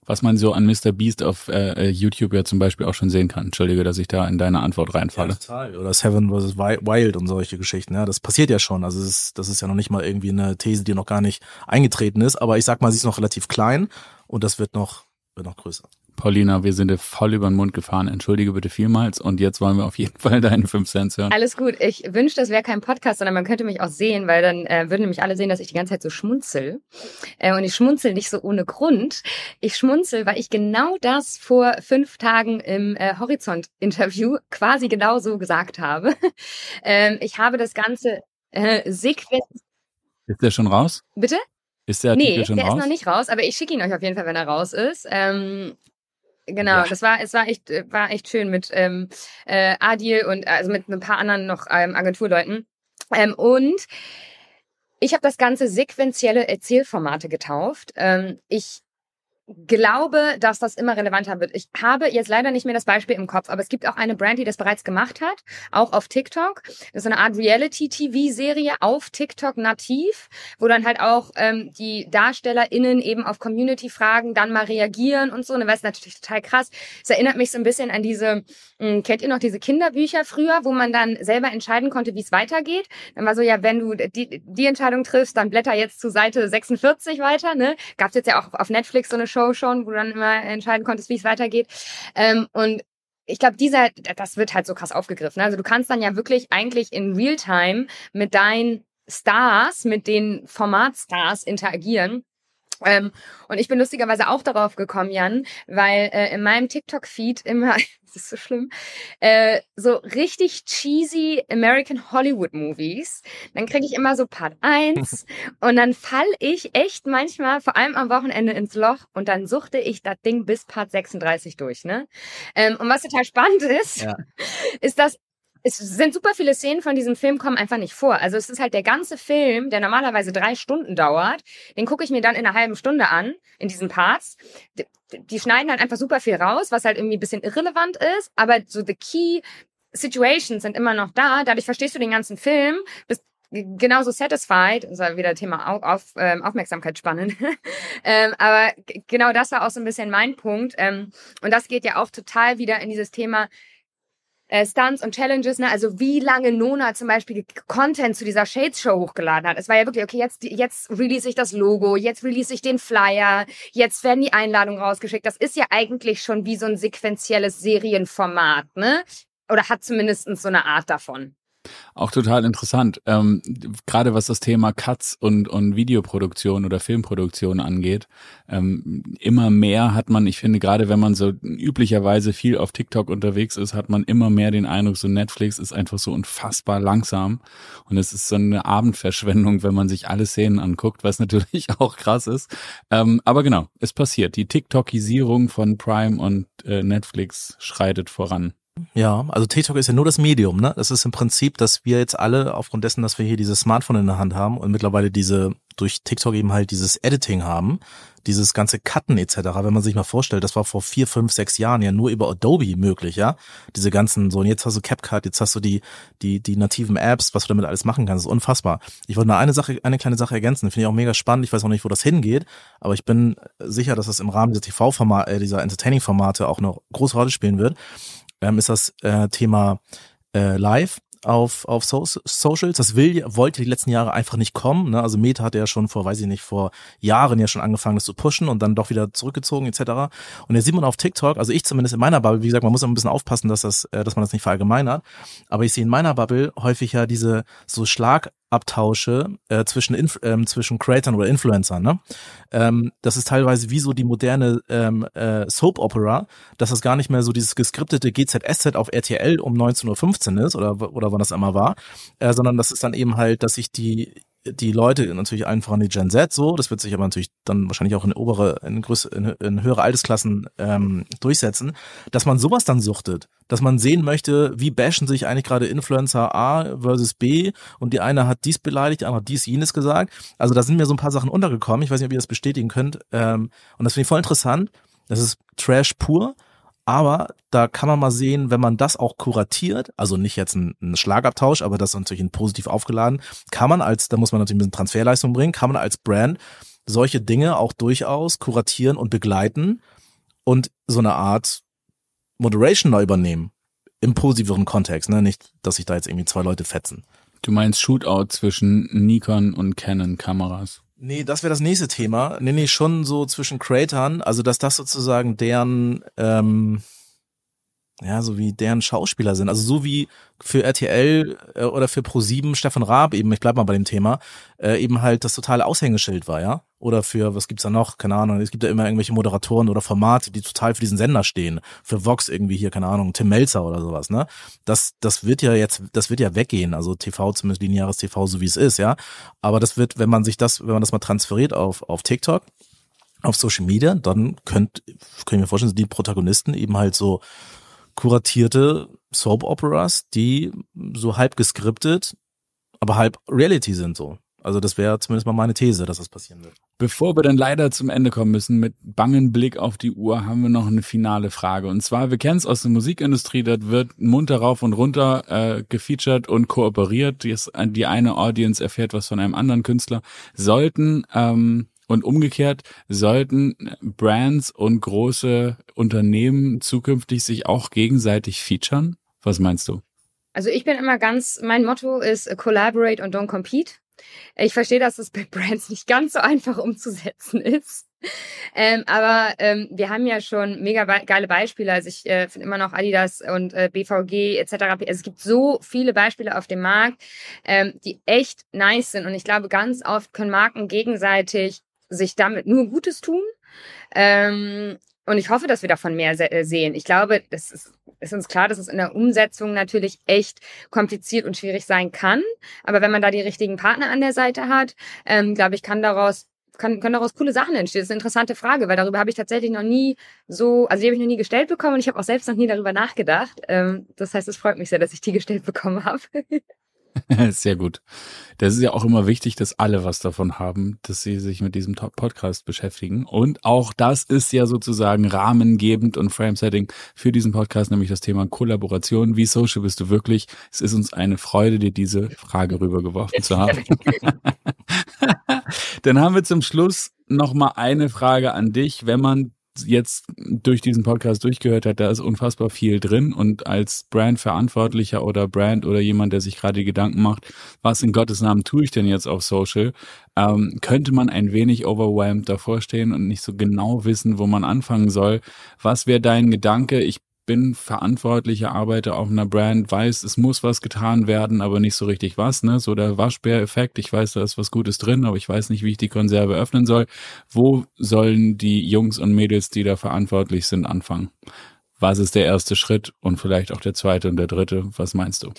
was man so an Mr. Beast auf äh, YouTube ja zum Beispiel auch schon sehen kann. Entschuldige, dass ich da in deine Antwort reinfalle. Ja, total. Oder Seven vs. Wild und solche Geschichten. Ja, das passiert ja schon. Also ist, das ist ja noch nicht mal irgendwie eine These, die noch gar nicht eingetreten ist. Aber ich sag mal, sie ist noch relativ klein und das wird noch, wird noch größer. Paulina, wir sind dir voll über den Mund gefahren. Entschuldige bitte vielmals. Und jetzt wollen wir auf jeden Fall deine 5 Cent hören. Alles gut. Ich wünschte, das wäre kein Podcast, sondern man könnte mich auch sehen, weil dann äh, würden nämlich alle sehen, dass ich die ganze Zeit so schmunzel. Äh, und ich schmunzel nicht so ohne Grund. Ich schmunzel, weil ich genau das vor fünf Tagen im äh, Horizont-Interview quasi genau so gesagt habe. ähm, ich habe das Ganze äh, sequenz... Ist der schon raus? Bitte? Ist der Artikel nee, schon der raus? ist noch nicht raus, aber ich schicke ihn euch auf jeden Fall, wenn er raus ist. Ähm, genau, Ja. das war, es war echt, äh, war echt schön mit ähm, äh, Adil und also mit ein paar anderen noch ähm, Agenturleuten. Ähm, und ich habe das Ganze sequentielle Erzählformate getauft. Ähm, ich glaube, dass das immer relevanter wird. Ich habe jetzt leider nicht mehr das Beispiel im Kopf, aber es gibt auch eine Brand, die das bereits gemacht hat, auch auf TikTok. Das ist eine Art Reality-TV-Serie auf TikTok nativ, wo dann halt auch ähm, die DarstellerInnen eben auf Community-Fragen dann mal reagieren und so. Und das ist natürlich total krass. Es erinnert mich so ein bisschen an diese, mh, kennt ihr noch diese Kinderbücher früher, wo man dann selber entscheiden konnte, wie es weitergeht? Dann war so, ja, wenn du die, die Entscheidung triffst, dann blätter jetzt zu Seite 46 weiter, ne? Gab's jetzt ja auch auf Netflix so eine Show schon, wo du dann immer entscheiden konntest, wie es weitergeht. Ähm, und ich glaube, dieser, das wird halt so krass aufgegriffen. Also du kannst dann ja wirklich eigentlich in Realtime mit deinen Stars, mit den Formatstars interagieren. Ähm, und ich bin lustigerweise auch darauf gekommen, Jan, weil äh, in meinem TikTok-Feed immer, das ist so schlimm, äh, so richtig cheesy American Hollywood Movies. Dann kriege ich immer so Part 1 und dann fall ich echt manchmal, vor allem am Wochenende, ins Loch und dann suchte ich das Ding bis Part 36 durch. Ne? Ähm, und was total spannend ist, Ja. ist, dass es sind super viele Szenen von diesem Film kommen einfach nicht vor. Also es ist halt der ganze Film, der normalerweise drei Stunden dauert, den gucke ich mir dann in einer halben Stunde an, in diesen Parts. Die, die schneiden halt einfach super viel raus, was halt irgendwie ein bisschen irrelevant ist, aber so the key Situations sind immer noch da. Dadurch verstehst du den ganzen Film, bist genauso satisfied, das war wieder Thema auf, auf, ähm, Aufmerksamkeitsspannen. ähm, aber genau das war auch so ein bisschen mein Punkt. Ähm, und das geht ja auch total wieder in dieses Thema äh, Stunts und Challenges, ne? Also wie lange Nona zum Beispiel Content zu dieser Shades Show hochgeladen hat. Es war ja wirklich, okay, jetzt, jetzt release ich das Logo, jetzt release ich den Flyer, jetzt werden die Einladungen rausgeschickt. Das ist ja eigentlich schon wie so ein sequenzielles Serienformat, ne? Oder hat zumindest so eine Art davon. Auch total interessant. Ähm, gerade was das Thema Cuts und, und Videoproduktion oder Filmproduktion angeht. Ähm, immer mehr hat man, ich finde, gerade wenn man so üblicherweise viel auf TikTok unterwegs ist, hat man immer mehr den Eindruck, so Netflix ist einfach so unfassbar langsam. Und es ist so eine Abendverschwendung, wenn man sich alle Szenen anguckt, was natürlich auch krass ist. Ähm, aber genau, es passiert. Die TikTokisierung von Prime und äh, Netflix schreitet voran. Ja, also TikTok ist ja nur das Medium, ne? Das ist im Prinzip, dass wir jetzt alle aufgrund dessen, dass wir hier dieses Smartphone in der Hand haben und mittlerweile diese durch TikTok eben halt dieses Editing haben, dieses ganze Cutten etc. Wenn man sich mal vorstellt, das war vor vier, fünf, sechs Jahren ja nur über Adobe möglich, ja? Diese ganzen so und jetzt hast du CapCut, jetzt hast du die die die nativen Apps, was du damit alles machen kannst, ist unfassbar. Ich wollte nur eine Sache, eine kleine Sache ergänzen, finde ich auch mega spannend. Ich weiß auch nicht, wo das hingeht, aber ich bin sicher, dass das im Rahmen dieser TV-Format, äh, dieser Entertaining-Formate auch noch große Rolle spielen wird ähm, ist das äh, Thema äh, Live auf, auf so Socials. Das will, wollte die letzten Jahre einfach nicht kommen. Ne? Also Meta hatte ja schon vor, weiß ich nicht, vor Jahren ja schon angefangen, das zu pushen und dann doch wieder zurückgezogen etc. Und jetzt sieht man auf TikTok, also ich zumindest in meiner Bubble, wie gesagt, man muss immer ein bisschen aufpassen, dass das, äh, dass man das nicht verallgemeinert. Aber ich sehe in meiner Bubble häufig ja diese so Schlagabtausche äh, zwischen Inf ähm, zwischen Creatern oder Influencern. Ne? Ähm, das ist teilweise wie so die moderne ähm, äh, Soap Opera, dass das gar nicht mehr so dieses geskriptete GZSZ auf RTL um 19.15 Uhr ist oder oder wann das immer war, äh, sondern das ist dann eben halt, dass sich die die Leute natürlich einfach an die Gen Z so, das wird sich aber natürlich dann wahrscheinlich auch in obere, in, größere, in, in höhere Altersklassen ähm, durchsetzen, dass man sowas dann suchtet, dass man sehen möchte, wie bashen sich eigentlich gerade Influencer A versus B und die eine hat dies beleidigt, die andere hat dies jenes gesagt. Also da sind mir so ein paar Sachen untergekommen. Ich weiß nicht, ob ihr das bestätigen könnt. Ähm, und das finde ich voll interessant. Das ist Trash pur. Aber da kann man mal sehen, wenn man das auch kuratiert, also nicht jetzt ein, ein Schlagabtausch, aber das ist natürlich ein positiv aufgeladen, kann man als, da muss man natürlich ein bisschen Transferleistung bringen, kann man als Brand solche Dinge auch durchaus kuratieren und begleiten und so eine Art Moderation neu übernehmen. Im positiveren Kontext, ne? Nicht, dass sich da jetzt irgendwie zwei Leute fetzen. Du meinst Shootout zwischen Nikon und Canon Kameras? Nee, das wäre das nächste Thema. Nee, nee, schon so zwischen Creatern, also dass das sozusagen deren, ähm, ja, so wie deren Schauspieler sind. Also so wie für RTL äh, oder für Pro7 Stefan Raab eben, ich bleib mal bei dem Thema, äh, eben halt das totale Aushängeschild war, ja? Oder für, was gibt's da noch? Keine Ahnung, es gibt ja immer irgendwelche Moderatoren oder Formate, die total für diesen Sender stehen. Für Vox irgendwie hier, keine Ahnung, Tim Melzer oder sowas, ne? Das, das wird ja jetzt, das wird ja weggehen, also TV, zumindest lineares TV, so wie es ist, ja? Aber das wird, wenn man sich das, wenn man das mal transferiert auf, auf TikTok, auf Social Media, dann könnt, können wir vorstellen, sind die Protagonisten eben halt so kuratierte Soap Operas, die so halb geskriptet, aber halb Reality sind so. Also das wäre zumindest mal meine These, dass das passieren wird. Bevor wir dann leider zum Ende kommen müssen, mit bangen Blick auf die Uhr, haben wir noch eine finale Frage. Und zwar, wir kennen es aus der Musikindustrie, das wird munter rauf und runter äh, gefeatured und kooperiert. Die, die eine Audience erfährt was von einem anderen Künstler. Sollten ähm, und umgekehrt sollten Brands und große Unternehmen zukünftig sich auch gegenseitig featuren? Was meinst du? Also ich bin immer ganz, mein Motto ist collaborate und don't compete. Ich verstehe, dass es bei Brands nicht ganz so einfach umzusetzen ist. Ähm, aber ähm, wir haben ja schon mega geile Beispiele. Also ich äh, finde immer noch Adidas und äh, BVG etc. Also es gibt so viele Beispiele auf dem Markt, ähm, die echt nice sind. Und ich glaube, ganz oft können Marken gegenseitig sich damit nur Gutes tun. Ähm, und ich hoffe, dass wir davon mehr äh, sehen. Ich glaube, das ist, ist uns klar, dass es in der Umsetzung natürlich echt kompliziert und schwierig sein kann. Aber wenn man da die richtigen Partner an der Seite hat, ähm, glaube ich, kann daraus kann, können daraus coole Sachen entstehen. Das ist eine interessante Frage, weil darüber habe ich tatsächlich noch nie so, also die habe ich noch nie gestellt bekommen und ich habe auch selbst noch nie darüber nachgedacht. Ähm, das heißt, es freut mich sehr, dass ich die gestellt bekommen habe. Sehr gut. Das ist ja auch immer wichtig, dass alle was davon haben, dass sie sich mit diesem Podcast beschäftigen. Und auch das ist ja sozusagen rahmengebend und Framesetting für diesen Podcast, nämlich das Thema Kollaboration. Wie social bist du wirklich? Es ist uns eine Freude, dir diese Frage rübergeworfen zu haben. Dann haben wir zum Schluss noch mal eine Frage an dich. Wenn man jetzt durch diesen Podcast durchgehört hat, da ist unfassbar viel drin und als Brandverantwortlicher oder Brand oder jemand, der sich gerade Gedanken macht, was in Gottes Namen tue ich denn jetzt auf Social, ähm, könnte man ein wenig overwhelmed davor stehen und nicht so genau wissen, wo man anfangen soll. Was wäre dein Gedanke? Ich bin verantwortlicher Arbeiter auf einer Brand, weiß, es muss was getan werden, aber nicht so richtig was, ne? So der Waschbär-Effekt, ich weiß, da ist was Gutes drin, aber ich weiß nicht, wie ich die Konserve öffnen soll. Wo sollen die Jungs und Mädels, die da verantwortlich sind, anfangen? Was ist der erste Schritt und vielleicht auch der zweite und der dritte? Was meinst du?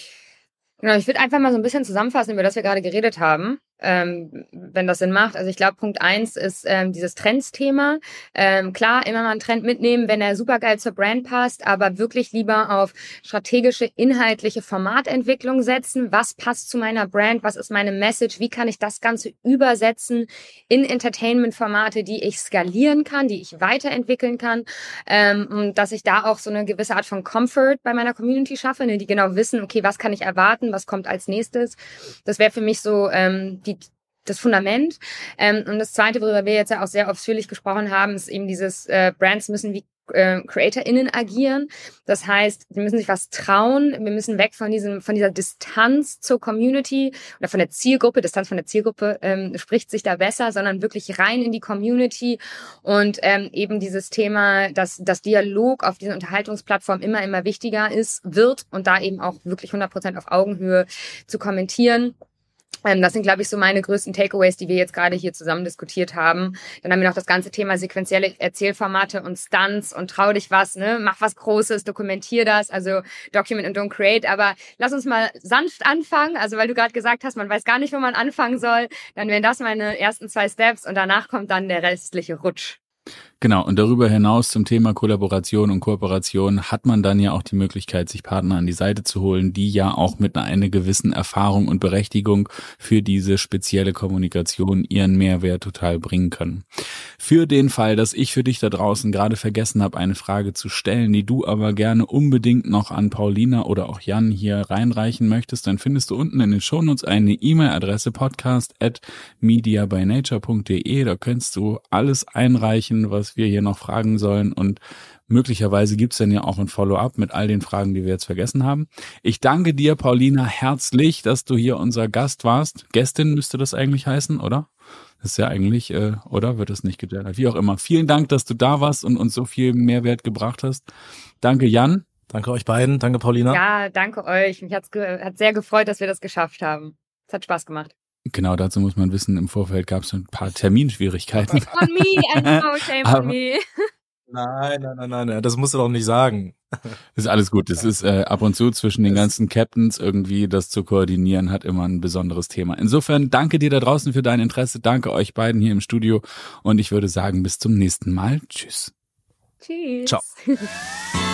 Genau, ich würde einfach mal so ein bisschen zusammenfassen, über das wir gerade geredet haben ähm, wenn das Sinn macht. Also ich glaube, Punkt eins ist ähm, dieses Trendsthema. Ähm, klar, immer mal einen Trend mitnehmen, wenn er supergeil zur Brand passt, aber wirklich lieber auf strategische, inhaltliche Formatentwicklung setzen. Was passt zu meiner Brand? Was ist meine Message? Wie kann ich das Ganze übersetzen in Entertainment-Formate, die ich skalieren kann, die ich weiterentwickeln kann? Ähm, und dass ich da auch so eine gewisse Art von Comfort bei meiner Community schaffe, ne, die genau wissen, okay, was kann ich erwarten, was kommt als nächstes. Das wäre für mich so ähm, die das Fundament. Ähm, und das Zweite, worüber wir jetzt ja auch sehr ausführlich gesprochen haben, ist eben dieses äh, Brands müssen wie äh, CreatorInnen agieren. Das heißt, sie müssen sich was trauen. Wir müssen weg von diesem, von dieser Distanz zur Community oder von der Zielgruppe. Distanz von der Zielgruppe ähm, spricht sich da besser, sondern wirklich rein in die Community und ähm, eben dieses Thema, dass das Dialog auf diesen Unterhaltungsplattformen immer, immer wichtiger ist, wird und da eben auch wirklich 100 Prozent auf Augenhöhe zu kommentieren. Ähm, das sind, glaube ich, so meine größten Takeaways, die wir jetzt gerade hier zusammen diskutiert haben. Dann haben wir noch das ganze Thema sequenzielle Erzählformate und Stunts und trau dich was, ne? Mach was Großes, dokumentier das, also document and don't create. Aber lass uns mal sanft anfangen. Also, weil du gerade gesagt hast, man weiß gar nicht, wo man anfangen soll. Dann wären das meine ersten zwei Steps und danach kommt dann der restliche Rutsch. Genau, und darüber hinaus zum Thema Kollaboration und Kooperation hat man dann ja auch die Möglichkeit, sich Partner an die Seite zu holen, die ja auch mit einer gewissen Erfahrung und Berechtigung für diese spezielle Kommunikation ihren Mehrwert total bringen können. Für den Fall, dass ich für dich da draußen gerade vergessen habe, eine Frage zu stellen, die du aber gerne unbedingt noch an Paulina oder auch Jan hier reinreichen möchtest, dann findest du unten in den Shownotes eine E-Mail-Adresse podcast at mediabynature.de. Da kannst du alles einreichen, was wir hier noch fragen sollen und möglicherweise gibt's dann ja auch ein Follow-up mit all den Fragen, die wir jetzt vergessen haben. Ich danke dir, Paulina, herzlich, dass du hier unser Gast warst. Gästin müsste das eigentlich heißen, oder? Das ist ja eigentlich, äh, oder wird es nicht gegendert? Wie auch immer. Vielen Dank, dass du da warst und uns so viel Mehrwert gebracht hast. Danke, Jan. Danke euch beiden. Danke, Paulina. Ja, danke euch. Mich hat's ge hat sehr gefreut, dass wir das geschafft haben. Es hat Spaß gemacht. Genau, dazu muss man wissen, im Vorfeld gab es ein paar Terminschwierigkeiten. On me, I know, shame on me. Nein, nein, nein, nein, nein, das musst du doch nicht sagen. ist alles gut. Das ist äh, ab und zu zwischen den ganzen Captains irgendwie das zu koordinieren, hat immer ein besonderes Thema. Insofern danke dir da draußen für dein Interesse. Danke euch beiden hier im Studio. Und ich würde sagen, bis zum nächsten Mal. Tschüss. Tschüss. Ciao.